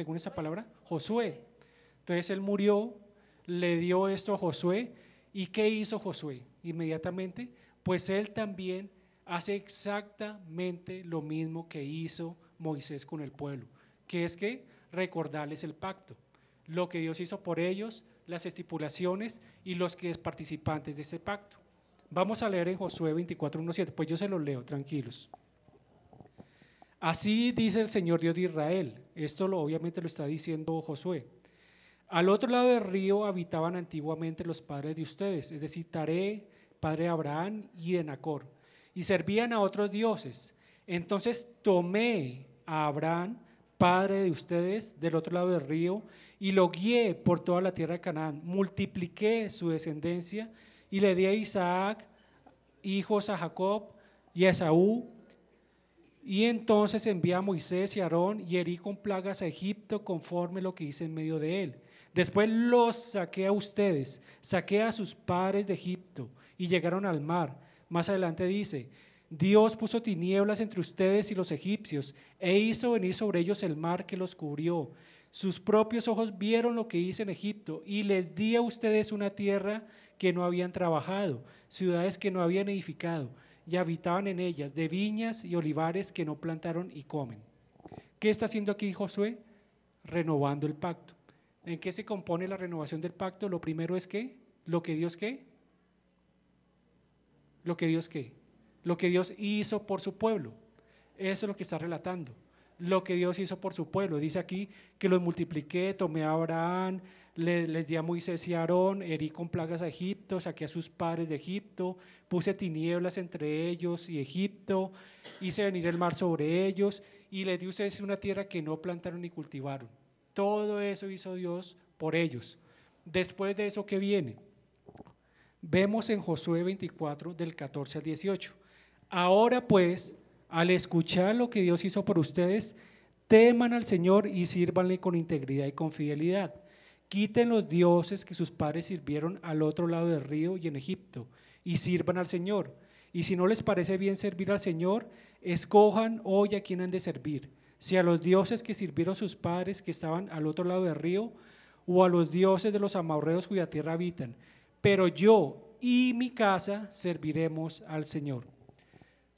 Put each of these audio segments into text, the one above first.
según esa palabra? Josué. Entonces él murió, le dio esto a Josué. ¿Y qué hizo Josué? Inmediatamente, pues él también hace exactamente lo mismo que hizo Moisés con el pueblo, que es que recordarles el pacto, lo que Dios hizo por ellos, las estipulaciones y los que es participantes de ese pacto. Vamos a leer en Josué 24, 1, 7, pues yo se los leo, tranquilos. Así dice el Señor Dios de Israel. Esto lo, obviamente lo está diciendo Josué. Al otro lado del río habitaban antiguamente los padres de ustedes, es decir, Taré, padre de Abraham y de Nacor, y servían a otros dioses. Entonces tomé a Abraham, padre de ustedes, del otro lado del río, y lo guié por toda la tierra de Canaán. Multipliqué su descendencia y le di a Isaac hijos a Jacob y a Esaú. Y entonces envié a Moisés y Aarón y herí con plagas a Egipto conforme lo que hice en medio de él. Después los saqué a ustedes, saqué a sus padres de Egipto y llegaron al mar. Más adelante dice, Dios puso tinieblas entre ustedes y los egipcios e hizo venir sobre ellos el mar que los cubrió. Sus propios ojos vieron lo que hice en Egipto y les di a ustedes una tierra que no habían trabajado, ciudades que no habían edificado y habitaban en ellas, de viñas y olivares que no plantaron y comen. ¿Qué está haciendo aquí Josué? Renovando el pacto. ¿En qué se compone la renovación del pacto? Lo primero es que, lo que Dios qué? Lo que Dios qué? Lo que Dios hizo por su pueblo. Eso es lo que está relatando. Lo que Dios hizo por su pueblo. Dice aquí que los multipliqué, tomé a Abraham, les, les di a Moisés y Aarón, herí con plagas a Egipto, saqué a sus padres de Egipto, puse tinieblas entre ellos y Egipto, hice venir el mar sobre ellos y les di a ustedes una tierra que no plantaron ni cultivaron todo eso hizo Dios por ellos. Después de eso, ¿qué viene? Vemos en Josué 24, del 14 al 18. Ahora pues, al escuchar lo que Dios hizo por ustedes, teman al Señor y sírvanle con integridad y con fidelidad. Quiten los dioses que sus padres sirvieron al otro lado del río y en Egipto, y sirvan al Señor. Y si no les parece bien servir al Señor, escojan hoy a quien han de servir si a los dioses que sirvieron sus padres que estaban al otro lado del río, o a los dioses de los amorreos cuya tierra habitan. Pero yo y mi casa serviremos al Señor.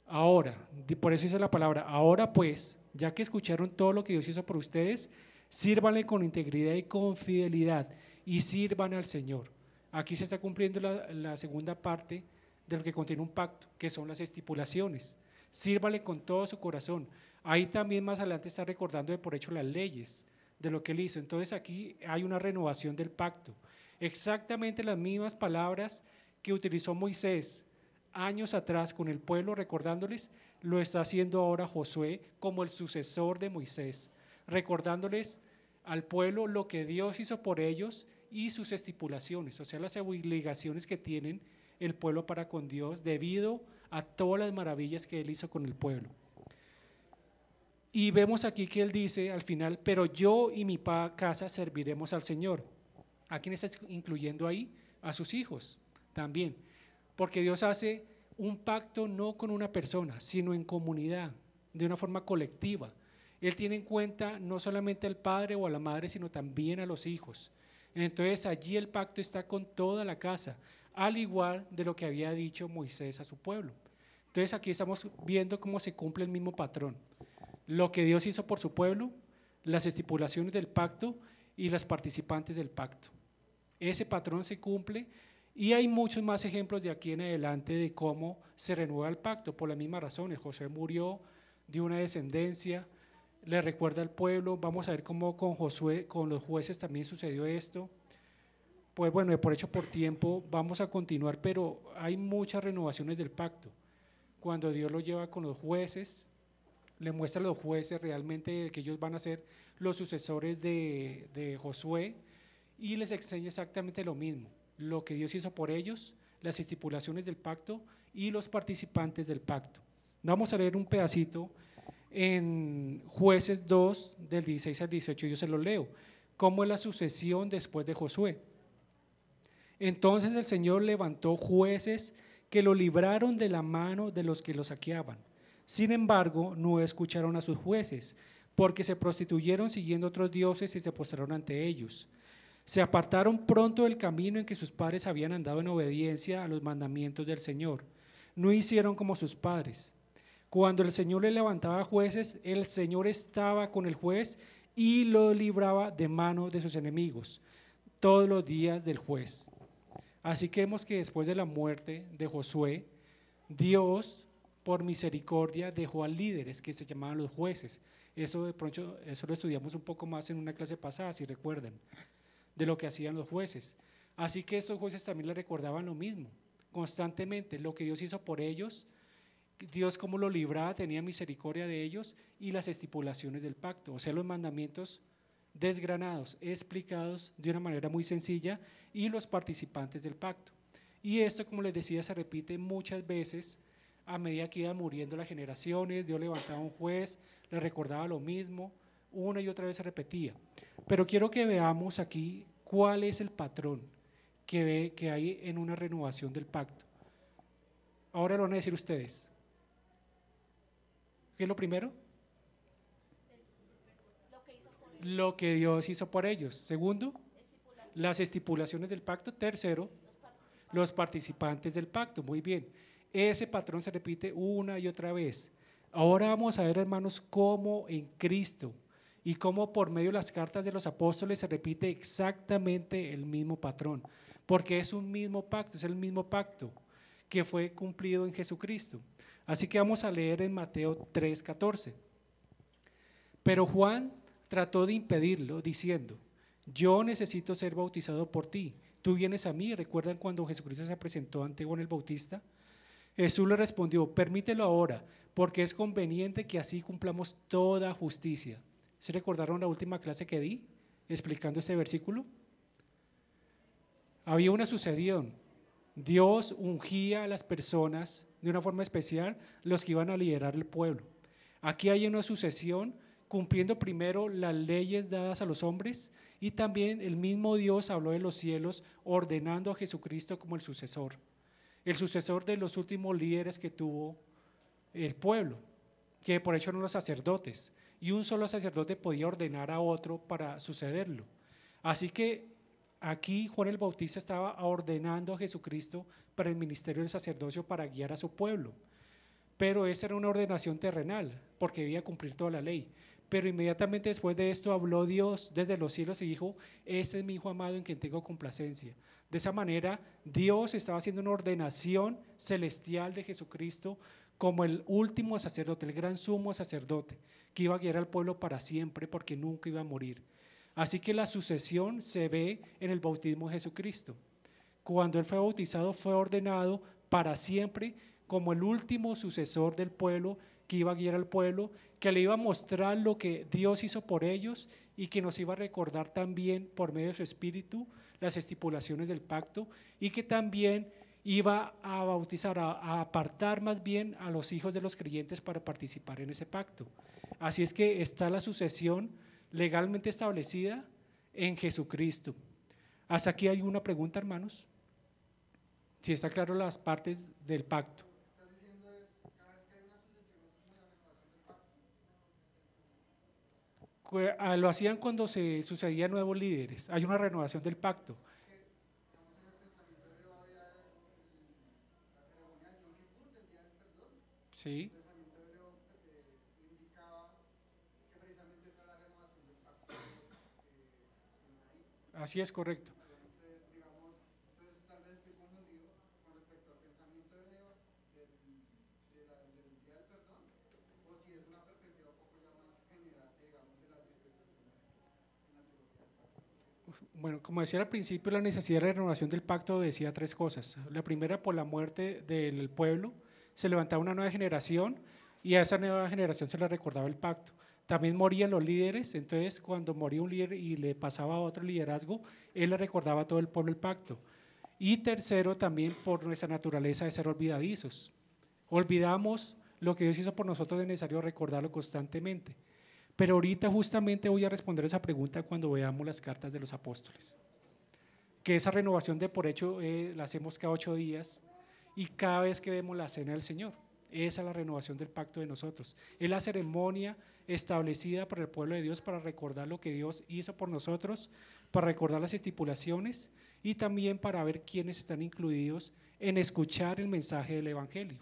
Ahora, por eso dice la palabra, ahora pues, ya que escucharon todo lo que Dios hizo por ustedes, sírvanle con integridad y con fidelidad y sirvan al Señor. Aquí se está cumpliendo la, la segunda parte de lo que contiene un pacto, que son las estipulaciones. Sírvale con todo su corazón. Ahí también más adelante está recordando de por hecho las leyes de lo que él hizo. Entonces aquí hay una renovación del pacto. Exactamente las mismas palabras que utilizó Moisés años atrás con el pueblo, recordándoles, lo está haciendo ahora Josué como el sucesor de Moisés, recordándoles al pueblo lo que Dios hizo por ellos y sus estipulaciones, o sea, las obligaciones que tienen el pueblo para con Dios debido a todas las maravillas que él hizo con el pueblo. Y vemos aquí que él dice al final, pero yo y mi casa serviremos al Señor. ¿A quién está incluyendo ahí? A sus hijos también. Porque Dios hace un pacto no con una persona, sino en comunidad, de una forma colectiva. Él tiene en cuenta no solamente al padre o a la madre, sino también a los hijos. Entonces allí el pacto está con toda la casa, al igual de lo que había dicho Moisés a su pueblo. Entonces aquí estamos viendo cómo se cumple el mismo patrón lo que Dios hizo por su pueblo, las estipulaciones del pacto y las participantes del pacto. Ese patrón se cumple y hay muchos más ejemplos de aquí en adelante de cómo se renueva el pacto por las mismas razones. José murió de una descendencia, le recuerda al pueblo, vamos a ver cómo con Josué, con los jueces también sucedió esto. Pues bueno, por hecho por tiempo vamos a continuar, pero hay muchas renovaciones del pacto. Cuando Dios lo lleva con los jueces, le muestra a los jueces realmente que ellos van a ser los sucesores de, Josué y les enseña exactamente lo mismo, lo que Dios hizo por ellos, las estipulaciones del pacto y los participantes del pacto. Vamos a leer un pedacito en jueces 2 del 16 al 18, yo se lo leo, cómo es la sucesión después de Josué. Entonces el Señor levantó jueces que lo libraron de la mano de los que lo saqueaban sin embargo, no escucharon a sus jueces, porque se prostituyeron siguiendo otros dioses y se postraron ante ellos. Se apartaron pronto del camino en que sus padres habían andado en obediencia a los mandamientos del Señor. No hicieron como sus padres. Cuando el Señor le levantaba jueces, el Señor estaba con el juez y lo libraba de mano de sus enemigos todos los días del juez. Así que vemos que después de la muerte de Josué, Dios, por misericordia, dejó a líderes que se llamaban los jueces. Eso de pronto, eso lo estudiamos un poco más en una clase pasada, si recuerdan, de lo que hacían los jueces. Así que estos jueces también le recordaban lo mismo, constantemente, lo que Dios hizo por ellos, Dios como lo libraba, tenía misericordia de ellos y las estipulaciones del pacto, o sea, los mandamientos desgranados, explicados de una manera muy sencilla y los participantes del pacto. Y esto, como les decía, se repite muchas veces a medida que iban muriendo las generaciones, Dios levantaba un juez, le recordaba lo mismo, una y otra vez se repetía. Pero quiero que veamos aquí cuál es el patrón que, ve, que hay en una renovación del pacto. Ahora lo van a decir ustedes. ¿Qué es lo primero? Lo que Dios hizo por ellos. Segundo, las estipulaciones del pacto. Tercero, los participantes del pacto. Muy bien. Ese patrón se repite una y otra vez. Ahora vamos a ver, hermanos, cómo en Cristo y cómo por medio de las cartas de los apóstoles se repite exactamente el mismo patrón, porque es un mismo pacto, es el mismo pacto que fue cumplido en Jesucristo. Así que vamos a leer en Mateo 3:14. Pero Juan trató de impedirlo, diciendo, yo necesito ser bautizado por ti. Tú vienes a mí. ¿Recuerdan cuando Jesucristo se presentó ante Juan el Bautista? Jesús le respondió, permítelo ahora, porque es conveniente que así cumplamos toda justicia. ¿Se recordaron la última clase que di explicando este versículo? Había una sucedión. Dios ungía a las personas de una forma especial, los que iban a liderar el pueblo. Aquí hay una sucesión cumpliendo primero las leyes dadas a los hombres y también el mismo Dios habló de los cielos ordenando a Jesucristo como el sucesor el sucesor de los últimos líderes que tuvo el pueblo, que por hecho eran los sacerdotes, y un solo sacerdote podía ordenar a otro para sucederlo. Así que aquí Juan el Bautista estaba ordenando a Jesucristo para el ministerio del sacerdocio para guiar a su pueblo. Pero esa era una ordenación terrenal, porque debía cumplir toda la ley. Pero inmediatamente después de esto habló Dios desde los cielos y dijo, ese es mi Hijo amado en quien tengo complacencia. De esa manera, Dios estaba haciendo una ordenación celestial de Jesucristo como el último sacerdote, el gran sumo sacerdote, que iba a guiar al pueblo para siempre porque nunca iba a morir. Así que la sucesión se ve en el bautismo de Jesucristo. Cuando él fue bautizado fue ordenado para siempre como el último sucesor del pueblo que iba a guiar al pueblo, que le iba a mostrar lo que Dios hizo por ellos y que nos iba a recordar también por medio de su espíritu las estipulaciones del pacto y que también iba a bautizar, a, apartar más bien a los hijos de los creyentes para participar en ese pacto. Así es que está la sucesión legalmente establecida en Jesucristo. Hasta aquí hay una pregunta, hermanos. Si está claro las partes del pacto. Ah, lo hacían cuando se sucedían nuevos líderes. Hay una renovación del pacto. Sí. Así es correcto. Bueno, como decía al principio, la necesidad de renovación del pacto decía tres cosas. La primera, por la muerte del pueblo, se levantaba una nueva generación y a esa nueva generación se le recordaba el pacto. También morían los líderes, entonces cuando moría un líder y le pasaba a otro liderazgo, él le recordaba a todo el pueblo el pacto. Y tercero, también por nuestra naturaleza de ser olvidadizos. Olvidamos lo que Dios hizo por nosotros, es necesario recordarlo constantemente. Pero ahorita justamente voy a responder esa pregunta cuando veamos las cartas de los apóstoles. Que esa renovación de por hecho eh, la hacemos cada ocho días y cada vez que vemos la cena del Señor. Esa es la renovación del pacto de nosotros. Es la ceremonia establecida para el pueblo de Dios para recordar lo que Dios hizo por nosotros, para recordar las estipulaciones y también para ver quiénes están incluidos en escuchar el mensaje del Evangelio.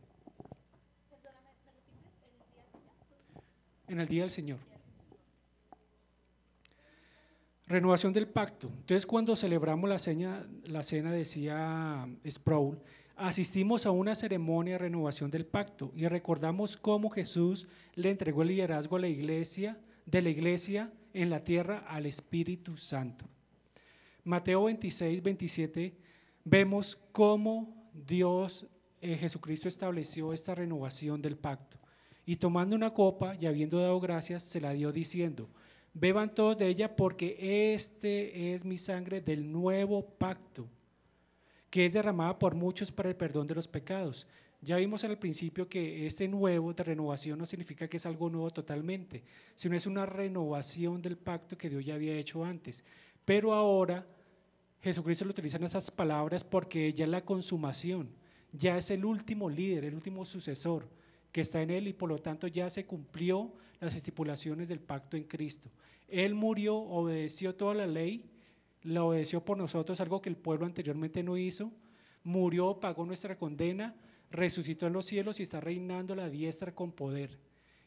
En el día del Señor. Renovación del pacto. Entonces, cuando celebramos la, cena, la cena, decía Sproul, asistimos a una ceremonia de renovación del pacto y recordamos cómo Jesús le entregó el liderazgo a la iglesia, de la iglesia en la tierra al Espíritu Santo. Mateo 26, 27, vemos cómo Dios, eh, Jesucristo estableció esta renovación del pacto. Y tomando una copa y habiendo dado gracias, se la dio diciendo, beban todos de ella porque este es mi sangre del nuevo pacto que es derramada por muchos para el perdón de los pecados. Ya vimos al principio que este nuevo de renovación no significa que es algo nuevo totalmente, sino es una renovación del pacto que Dios ya había hecho antes. Pero ahora Jesucristo lo utiliza en esas palabras porque ya es la consumación, ya es el último líder, el último sucesor que está en él y por lo tanto ya se cumplió las estipulaciones del pacto en Cristo. Él murió, obedeció toda la ley la obedeció por nosotros, algo que el pueblo anteriormente no hizo, murió, pagó nuestra condena, resucitó en los cielos y está reinando la diestra con poder.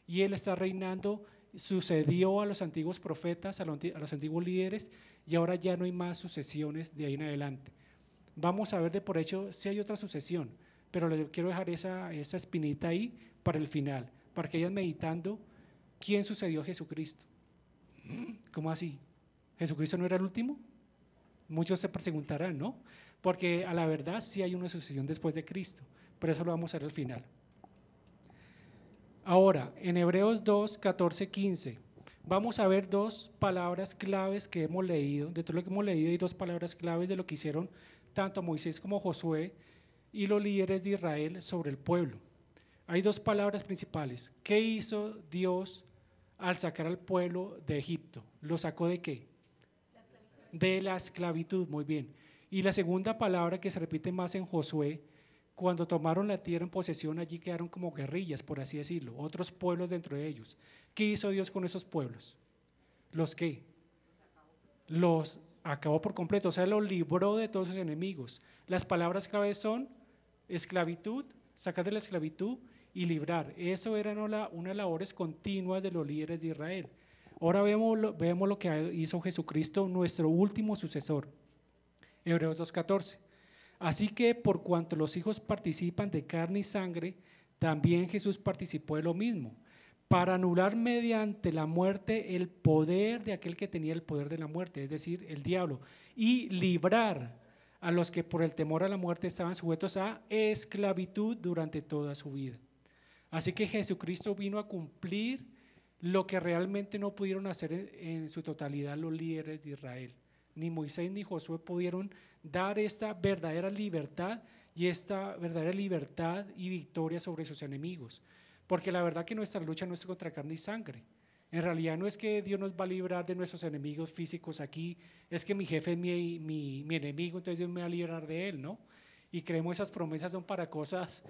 Y Él está reinando, sucedió a los antiguos profetas, a los, antiguos líderes, y ahora ya no hay más sucesiones de ahí en adelante. Vamos a ver de por hecho si hay otra sucesión, pero le quiero dejar esa, esa espinita ahí para el final, para que vayan meditando quién sucedió a Jesucristo. ¿Cómo así? ¿Jesucristo no era el último? Muchos se preguntarán, ¿no? Porque a la verdad sí hay una sucesión después de Cristo, pero eso lo vamos a ver al final. Ahora, en Hebreos 2, 14, 15, vamos a ver dos palabras claves que hemos leído. De todo lo que hemos leído hay dos palabras claves de lo que hicieron tanto Moisés como Josué y los líderes de Israel sobre el pueblo. Hay dos palabras principales. ¿Qué hizo Dios al sacar al pueblo de Egipto? ¿Lo sacó de qué? De la esclavitud, muy bien. Y la segunda palabra que se repite más en Josué, cuando tomaron la tierra en posesión, allí quedaron como guerrillas, por así decirlo, otros pueblos dentro de ellos. ¿Qué hizo Dios con esos pueblos? ¿Los qué? Los acabó por completo, o sea, los libró de todos sus enemigos. Las palabras claves son esclavitud, sacar de la esclavitud y librar. Eso eran una, unas labores continuas de los líderes de Israel. Ahora vemos lo, vemos lo que hizo Jesucristo, nuestro último sucesor. Hebreos 2.14. Así que por cuanto los hijos participan de carne y sangre, también Jesús participó de lo mismo, para anular mediante la muerte el poder de aquel que tenía el poder de la muerte, es decir, el diablo, y librar a los que por el temor a la muerte estaban sujetos a esclavitud durante toda su vida. Así que Jesucristo vino a cumplir lo que realmente no pudieron hacer en, su totalidad los líderes de Israel. Ni Moisés ni Josué pudieron dar esta verdadera libertad y esta verdadera libertad y victoria sobre sus enemigos. Porque la verdad que nuestra lucha no es contra carne y sangre. En realidad no es que Dios nos va a librar de nuestros enemigos físicos aquí, es que mi jefe es mi, mi, mi enemigo, entonces Dios me va a librar de él, ¿no? Y creemos esas promesas son para cosas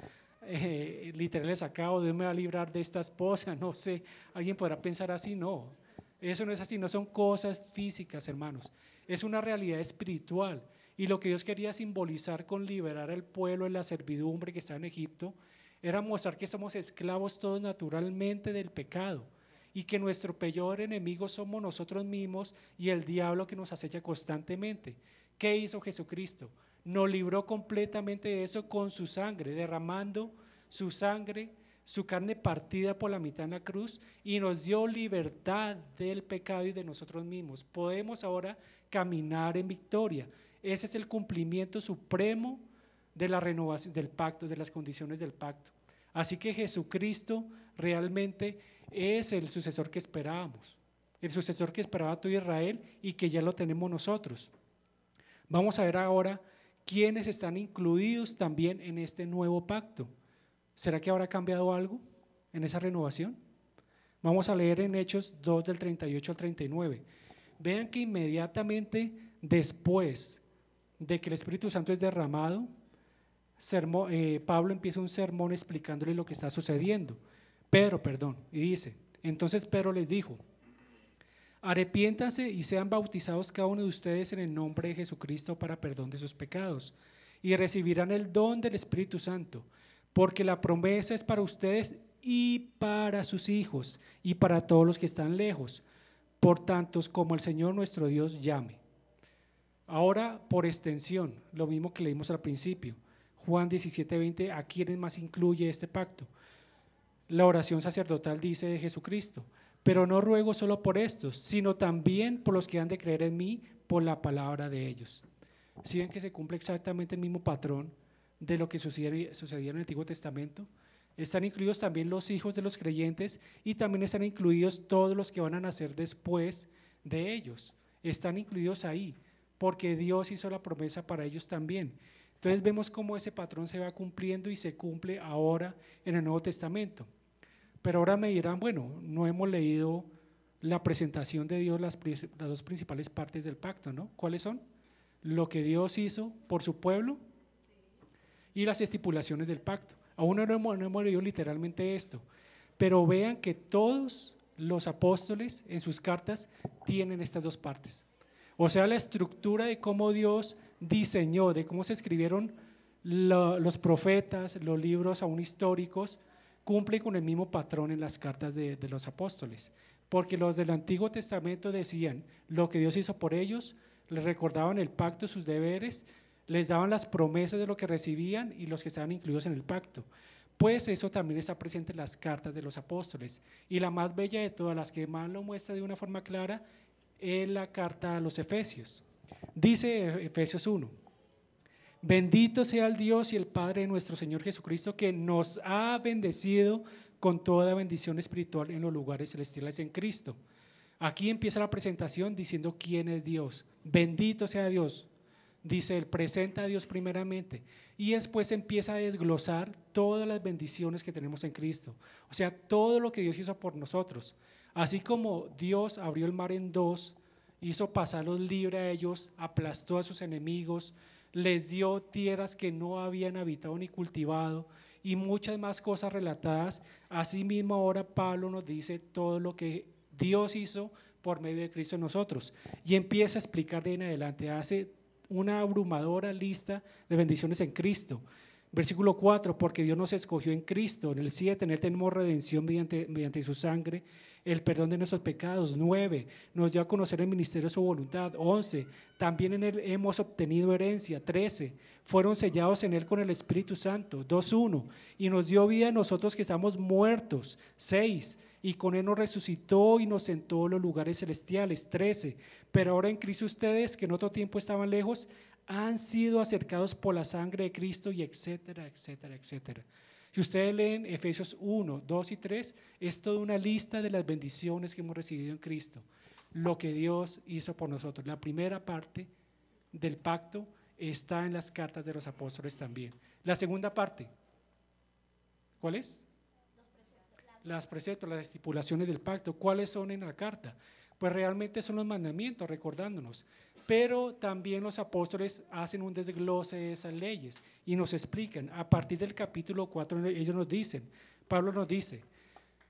eh, literales acá, o Dios me va a librar de esta esposa, no sé, alguien podrá pensar así, no, eso no es así, no son cosas físicas, hermanos, es una realidad espiritual. Y lo que Dios quería simbolizar con liberar al pueblo de la servidumbre que está en Egipto, era mostrar que somos esclavos todos naturalmente del pecado y que nuestro peor enemigo somos nosotros mismos y el diablo que nos acecha constantemente. ¿Qué hizo Jesucristo? Nos libró completamente de eso con su sangre, derramando su sangre, su carne partida por la mitad en la cruz y nos dio libertad del pecado y de nosotros mismos. Podemos ahora caminar en victoria. Ese es el cumplimiento supremo de la renovación del pacto, de las condiciones del pacto. Así que Jesucristo realmente es el sucesor que esperábamos, el sucesor que esperaba todo Israel y que ya lo tenemos nosotros. Vamos a ver ahora ¿quiénes están incluidos también en este nuevo pacto? ¿Será que habrá cambiado algo en esa renovación? Vamos a leer en Hechos 2 del 38 al 39. Vean que inmediatamente después de que el Espíritu Santo es derramado, eh, Pablo empieza un sermón explicándole lo que está sucediendo. Pedro, perdón, y dice, Entonces Pedro les dijo, arrepiéntanse y sean bautizados cada uno de ustedes en el nombre de Jesucristo para perdón de sus pecados y recibirán el don del Espíritu Santo, porque la promesa es para ustedes y para sus hijos y para todos los que están lejos, por tantos como el Señor nuestro Dios llame. Ahora, por extensión, lo mismo que leímos al principio, Juan 17:20, ¿a quiénes más incluye este pacto? La oración sacerdotal dice de Jesucristo, pero no ruego solo por estos, sino también por los que han de creer en mí por la palabra de ellos. Si ven que se cumple exactamente el mismo patrón de lo que sucedía en el Antiguo Testamento, están incluidos también los hijos de los creyentes y también están incluidos todos los que van a nacer después de ellos. Están incluidos ahí, porque Dios hizo la promesa para ellos también. Entonces vemos cómo ese patrón se va cumpliendo y se cumple ahora en el Nuevo Testamento. Pero ahora me dirán, bueno, no hemos leído la presentación de Dios, las, dos principales partes del pacto, ¿no? ¿Cuáles son? Lo que Dios hizo por su pueblo y las estipulaciones del pacto. Aún no hemos, leído literalmente esto, pero vean que todos los apóstoles en sus cartas tienen estas dos partes. O sea, la estructura de cómo Dios diseñó, de cómo se escribieron los profetas, los libros aún históricos, cumple con el mismo patrón en las cartas de, los apóstoles. Porque los del Antiguo Testamento decían lo que Dios hizo por ellos, les recordaban el pacto, sus deberes, les daban las promesas de lo que recibían y los que estaban incluidos en el pacto. Pues eso también está presente en las cartas de los apóstoles. Y la más bella de todas, las que más lo muestra de una forma clara, es la carta a los Efesios. Dice Efesios 1, bendito sea el Dios y el Padre de nuestro Señor Jesucristo, que nos ha bendecido con toda bendición espiritual en los lugares celestiales en Cristo. Aquí empieza la presentación diciendo quién es Dios. Bendito sea Dios, dice él, presenta a Dios primeramente y después empieza a desglosar todas las bendiciones que tenemos en Cristo. O sea, todo lo que Dios hizo por nosotros. Así como Dios abrió el mar en dos, hizo pasarlos libre a ellos, aplastó a sus enemigos, les dio tierras que no habían habitado ni cultivado y muchas más cosas relatadas. Asimismo ahora Pablo nos dice todo lo que Dios hizo por medio de Cristo en nosotros. Y empieza a explicar de en adelante, hace una abrumadora lista de bendiciones en Cristo. Versículo 4, porque Dios nos escogió en Cristo. En el 7, en Él tenemos redención mediante, mediante su sangre, el perdón de nuestros pecados. 9, nos dio a conocer el ministerio de su voluntad. 11, también en Él hemos obtenido herencia. 13, fueron sellados en Él con el Espíritu Santo. 2.1, y nos dio vida a nosotros que estamos muertos. 6, y con Él nos resucitó y nos sentó en los lugares celestiales. 13. Pero ahora en Cristo ustedes, que en otro tiempo estaban lejos, han sido acercados por la sangre de Cristo y etcétera, etcétera, etcétera. Si ustedes leen Efesios 1, 2 y 3, es toda una lista de las bendiciones que hemos recibido en Cristo, lo que Dios hizo por nosotros. La primera parte del pacto está en las cartas de los apóstoles también. La segunda parte, ¿cuál es? las preceptos, las estipulaciones del pacto. ¿Cuáles son en la carta? Pues realmente son los mandamientos, recordándonos. Pero también los apóstoles hacen un desglose de esas leyes y nos explican. A partir del capítulo 4 ellos nos dicen, Pablo nos dice,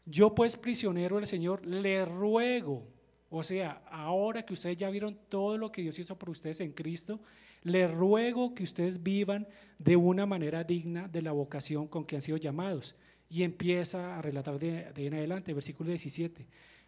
yo pues prisionero del Señor le ruego, o sea, ahora que ustedes ya vieron todo lo que Dios hizo por ustedes en Cristo, le ruego que ustedes vivan de una manera digna de la vocación con que han sido llamados y empieza a relatar de, de en adelante, versículo 17.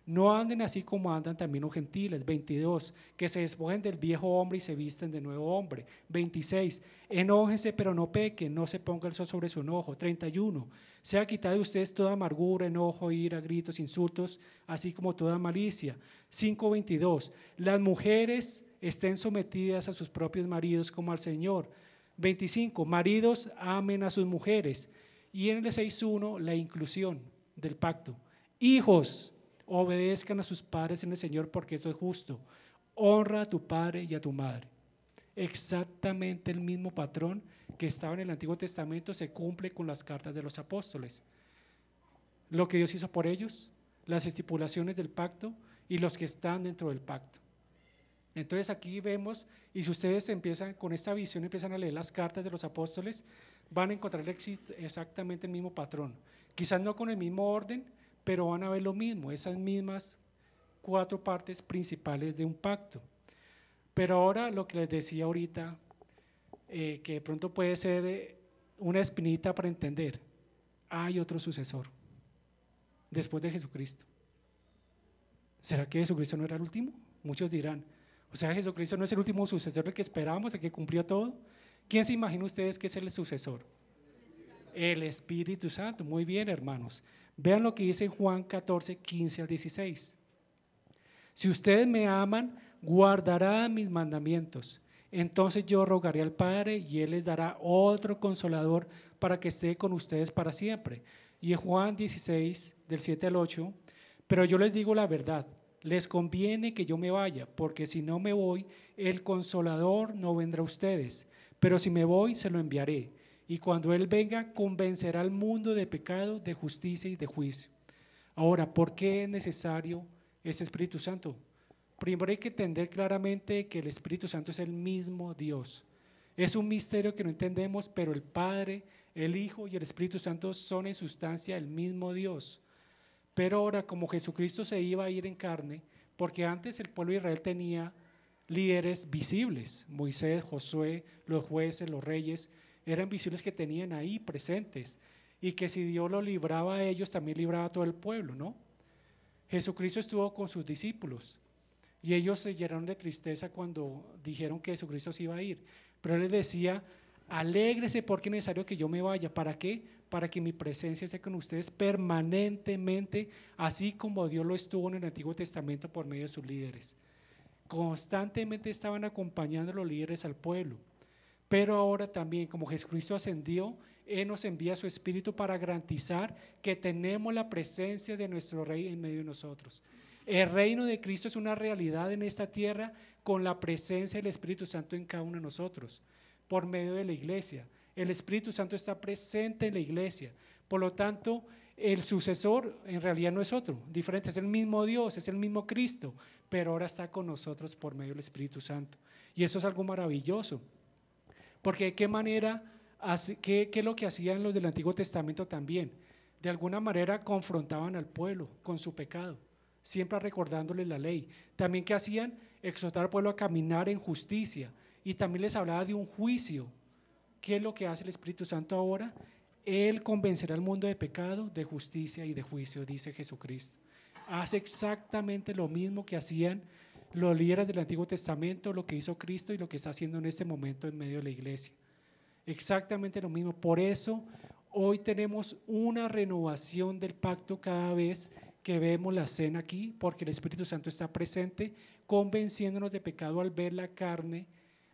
No anden así como andan también los gentiles. 22. Que se despojen del viejo hombre y se visten de nuevo hombre. 26. Enójense pero no pequen, no se ponga el sol sobre su enojo. 31. Sea quitada de ustedes toda amargura, enojo, ira, gritos, insultos, así como toda malicia. 5.22. Las mujeres estén sometidas a sus propios maridos como al Señor. 25. Maridos amen a sus mujeres y en el 6.1, la inclusión del pacto. Hijos, obedezcan a sus padres en el Señor porque esto es justo. Honra a tu padre y a tu madre. Exactamente el mismo patrón que estaba en el Antiguo Testamento se cumple con las cartas de los apóstoles. Lo que Dios hizo por ellos, las estipulaciones del pacto y los que están dentro del pacto. Entonces aquí vemos, y si ustedes empiezan con esta visión, empiezan a leer las cartas de los apóstoles, van a encontrar exactamente el mismo patrón. Quizás no con el mismo orden, pero van a ver lo mismo, esas mismas cuatro partes principales de un pacto. Pero ahora lo que les decía ahorita, eh, que de pronto puede ser eh, una espinita para entender, hay otro sucesor después de Jesucristo. ¿Será que Jesucristo no era el último? Muchos dirán, o sea, Jesucristo no es el último sucesor del que esperábamos, el que cumplió todo. ¿Quién se imagina ustedes que es el sucesor? El Espíritu Santo. Muy bien, hermanos. Vean lo que dice Juan 14, 15 al 16. Si ustedes me aman, guardarán mis mandamientos. Entonces yo rogaré al Padre y Él les dará otro consolador para que esté con ustedes para siempre. Y en Juan 16, del 7 al 8, pero yo les digo la verdad les conviene que yo me vaya, porque si no me voy, el consolador no vendrá a ustedes, pero si me voy, se lo enviaré. Y cuando Él venga, convencerá al mundo de pecado, de justicia y de juicio. Ahora, ¿por qué es necesario ese Espíritu Santo? Primero hay que entender claramente que el Espíritu Santo es el mismo Dios. Es un misterio que no entendemos, pero el Padre, el Hijo y el Espíritu Santo son en sustancia el mismo Dios. Pero ahora como Jesucristo se iba a ir en carne, porque antes el pueblo de Israel tenía líderes visibles, Moisés, Josué, los jueces, los reyes, eran visibles que tenían ahí presentes y que si Dios lo libraba a ellos, también libraba a todo el pueblo, ¿no? Jesucristo estuvo con sus discípulos y ellos se llenaron de tristeza cuando dijeron que Jesucristo se iba a ir, pero él les decía, alégrese porque es necesario que yo me vaya, ¿para qué? para que mi presencia esté con ustedes permanentemente, así como Dios lo estuvo en el Antiguo Testamento por medio de sus líderes. Constantemente estaban acompañando a los líderes al pueblo. Pero ahora también, como Jesucristo ascendió, Él nos envía su Espíritu para garantizar que tenemos la presencia de nuestro Rey en medio de nosotros. El reino de Cristo es una realidad en esta tierra con la presencia del Espíritu Santo en cada uno de nosotros, por medio de la iglesia. El Espíritu Santo está presente en la iglesia. Por lo tanto, el sucesor en realidad no es otro, diferente, es el mismo Dios, es el mismo Cristo, pero ahora está con nosotros por medio del Espíritu Santo. Y eso es algo maravilloso. Porque de qué manera, qué, qué es lo que hacían los del Antiguo Testamento también? De alguna manera confrontaban al pueblo con su pecado, siempre recordándole la ley. También que hacían exhortar al pueblo a caminar en justicia y también les hablaba de un juicio ¿Qué es lo que hace el Espíritu Santo ahora? Él convencerá al mundo de pecado, de justicia y de juicio, dice Jesucristo. Hace exactamente lo mismo que hacían los líderes del Antiguo Testamento, lo que hizo Cristo y lo que está haciendo en este momento en medio de la iglesia. Exactamente lo mismo. Por eso hoy tenemos una renovación del pacto cada vez que vemos la cena aquí, porque el Espíritu Santo está presente, convenciéndonos de pecado al ver la carne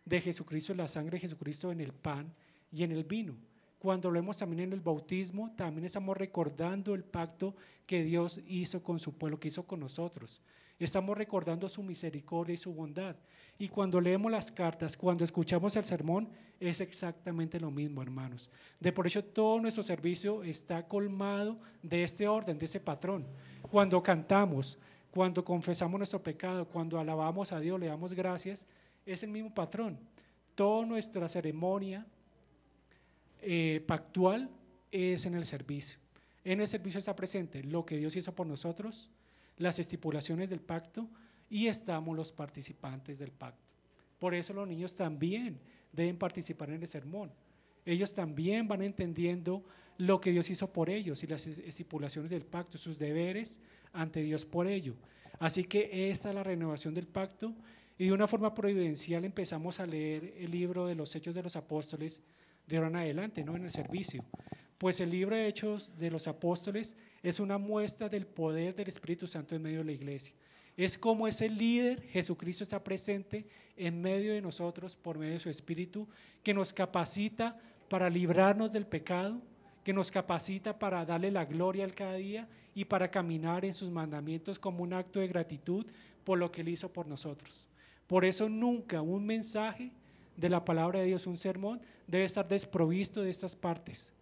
de Jesucristo, la sangre de Jesucristo en el pan y en el vino. Cuando lo vemos también en el bautismo, también estamos recordando el pacto que Dios hizo con su pueblo, que hizo con nosotros. Estamos recordando su misericordia y su bondad. Y cuando leemos las cartas, cuando escuchamos el sermón, es exactamente lo mismo, hermanos. De por eso todo nuestro servicio está colmado de este orden, de ese patrón. Cuando cantamos, cuando confesamos nuestro pecado, cuando alabamos a Dios, le damos gracias, es el mismo patrón. Toda nuestra ceremonia eh, pactual es en el servicio. En el servicio está presente lo que Dios hizo por nosotros, las estipulaciones del pacto y estamos los participantes del pacto. Por eso los niños también deben participar en el sermón. Ellos también van entendiendo lo que Dios hizo por ellos y las estipulaciones del pacto, sus deberes ante Dios por ello. Así que esta es la renovación del pacto y de una forma providencial empezamos a leer el libro de los Hechos de los Apóstoles de ahora en adelante, ¿no? En el servicio. Pues el libro de Hechos de los Apóstoles es una muestra del poder del Espíritu Santo en medio de la iglesia. Es como ese líder, Jesucristo está presente en medio de nosotros por medio de su Espíritu, que nos capacita para librarnos del pecado, que nos capacita para darle la gloria al cada día y para caminar en sus mandamientos como un acto de gratitud por lo que Él hizo por nosotros. Por eso nunca un mensaje de la palabra de Dios, un sermón, debe estar desprovisto de estas partes.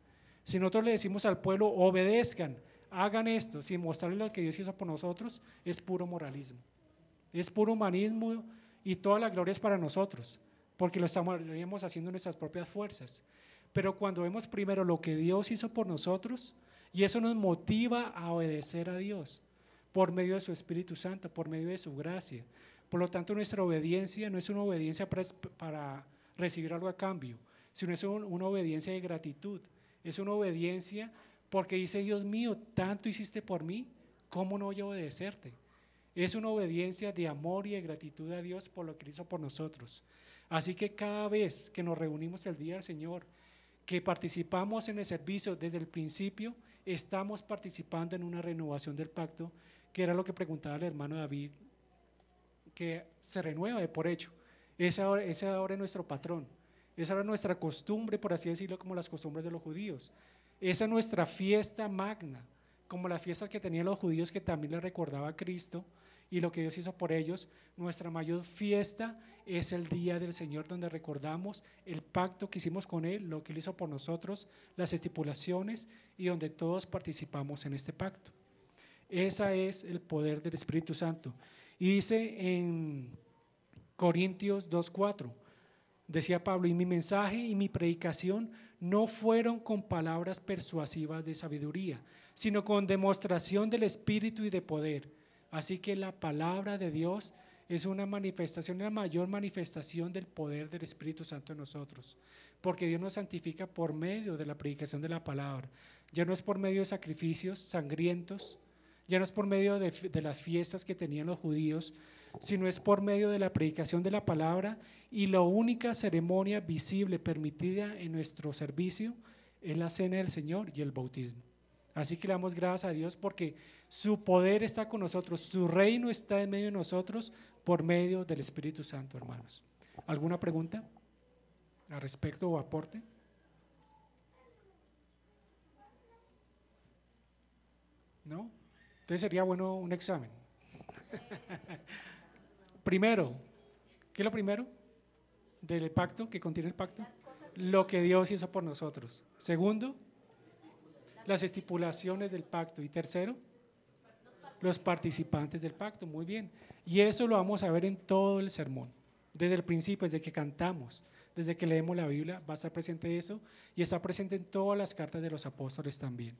Si nosotros le decimos al pueblo, obedezcan, hagan esto, sin mostrarle lo que Dios hizo por nosotros, es puro moralismo. Es puro humanismo y toda la gloria es para nosotros, porque lo estamos haciendo en nuestras propias fuerzas. Pero cuando vemos primero lo que Dios hizo por nosotros Y eso nos motiva a obedecer a Dios por medio de su Espíritu Santo, por medio de su gracia. Por lo tanto, nuestra obediencia no es una obediencia para, recibir algo a cambio, sino es una obediencia de gratitud. Es una obediencia porque dice, Dios mío, tanto hiciste por mí, ¿cómo no voy a obedecerte? Es una obediencia de amor y de gratitud a Dios por lo que hizo por nosotros. Así que cada vez que nos reunimos el día del Señor, que participamos en el servicio desde el principio, estamos participando en una renovación del pacto, que era lo que preguntaba el hermano David, que se renueva de por hecho. Ese ahora, es nuestro patrón. Esa era nuestra costumbre, por así decirlo, como las costumbres de los judíos. Esa es nuestra fiesta magna, como las fiestas que tenían los judíos que también le recordaba a Cristo y lo que Dios hizo por ellos. Nuestra mayor fiesta es el día del Señor donde recordamos el pacto que hicimos con Él, lo que Él hizo por nosotros, las estipulaciones y donde todos participamos en este pacto. Ese es el poder del Espíritu Santo. Y dice en Corintios 2.4, decía Pablo, y mi mensaje y mi predicación no fueron con palabras persuasivas de sabiduría, sino con demostración del Espíritu y de poder Así que la palabra de Dios es una manifestación, una mayor manifestación del poder del Espíritu Santo en nosotros, porque Dios nos santifica por medio de la predicación de la palabra. Ya no es por medio de sacrificios sangrientos, ya no es por medio de, de las fiestas que tenían los judíos, sino es por medio de la predicación de la palabra y la única ceremonia visible permitida en nuestro servicio es la cena del Señor y el bautismo. Así que le damos gracias a Dios porque su poder está con nosotros, su reino está en medio de nosotros por medio del Espíritu Santo, hermanos. ¿Alguna pregunta al respecto o aporte? ¿No? Entonces sería bueno un examen. primero, ¿qué es lo primero del pacto que contiene el pacto? Lo que Dios hizo por nosotros. Segundo, las estipulaciones del pacto. Y tercero, los participantes del pacto. Muy bien. Y eso lo vamos a ver en todo el sermón. Desde el principio, desde que cantamos, desde que leemos la Biblia, va a estar presente eso y está presente en todas las cartas de los apóstoles también.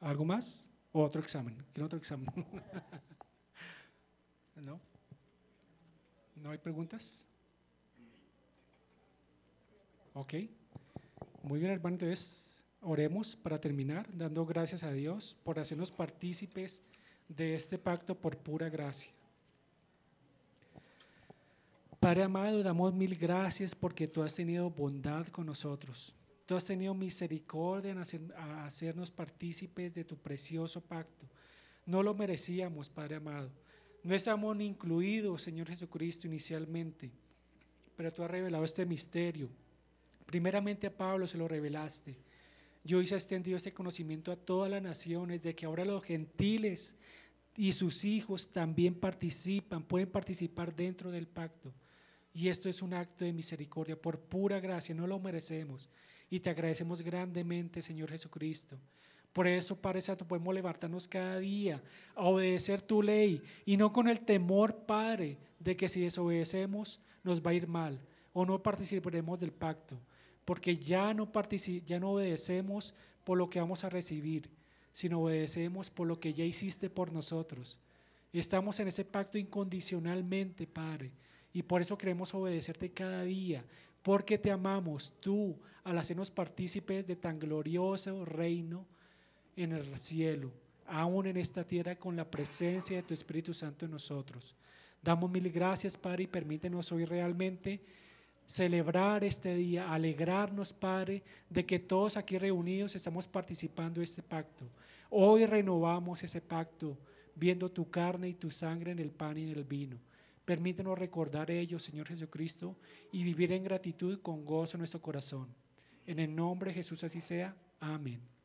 ¿Algo más? ¿O otro examen? ¿Quieren otro examen? ¿No? ¿No hay preguntas? Ok. Muy bien, hermano. Entonces, Oremos para terminar, dando gracias a Dios por hacernos partícipes de este pacto por pura gracia. Padre amado, damos mil gracias porque tú has tenido bondad con nosotros. Tú has tenido misericordia en hacernos partícipes de tu precioso pacto. No lo merecíamos, Padre amado. No estamos incluidos, Señor Jesucristo, inicialmente, pero tú has revelado este misterio. Primeramente a Pablo se lo revelaste y hoy se ha extendido este conocimiento a todas las naciones de que ahora los gentiles y sus hijos también participan, pueden participar dentro del pacto. Y esto es un acto de misericordia, por pura gracia, no lo merecemos. Y te agradecemos grandemente, Señor Jesucristo. Por eso, Padre Santo, podemos levantarnos cada día a obedecer tu ley y no con el temor, Padre, de que si desobedecemos nos va a ir mal o no participaremos del pacto porque ya no, ya no obedecemos por lo que vamos a recibir, sino obedecemos por lo que ya hiciste por nosotros. Estamos en ese pacto incondicionalmente, Padre, y por eso queremos obedecerte cada día, porque te amamos tú al hacernos partícipes de tan glorioso reino en el cielo, aún en esta tierra con la presencia de tu Espíritu Santo en nosotros. Damos mil gracias, Padre, y permítenos hoy realmente celebrar este día, alegrarnos, Padre, de que todos aquí reunidos estamos participando de este pacto. Hoy renovamos ese pacto, viendo tu carne y tu sangre en el pan y en el vino. Permítenos recordar ello, Señor Jesucristo, y vivir en gratitud con gozo en nuestro corazón. En el nombre de Jesús así sea. Amén.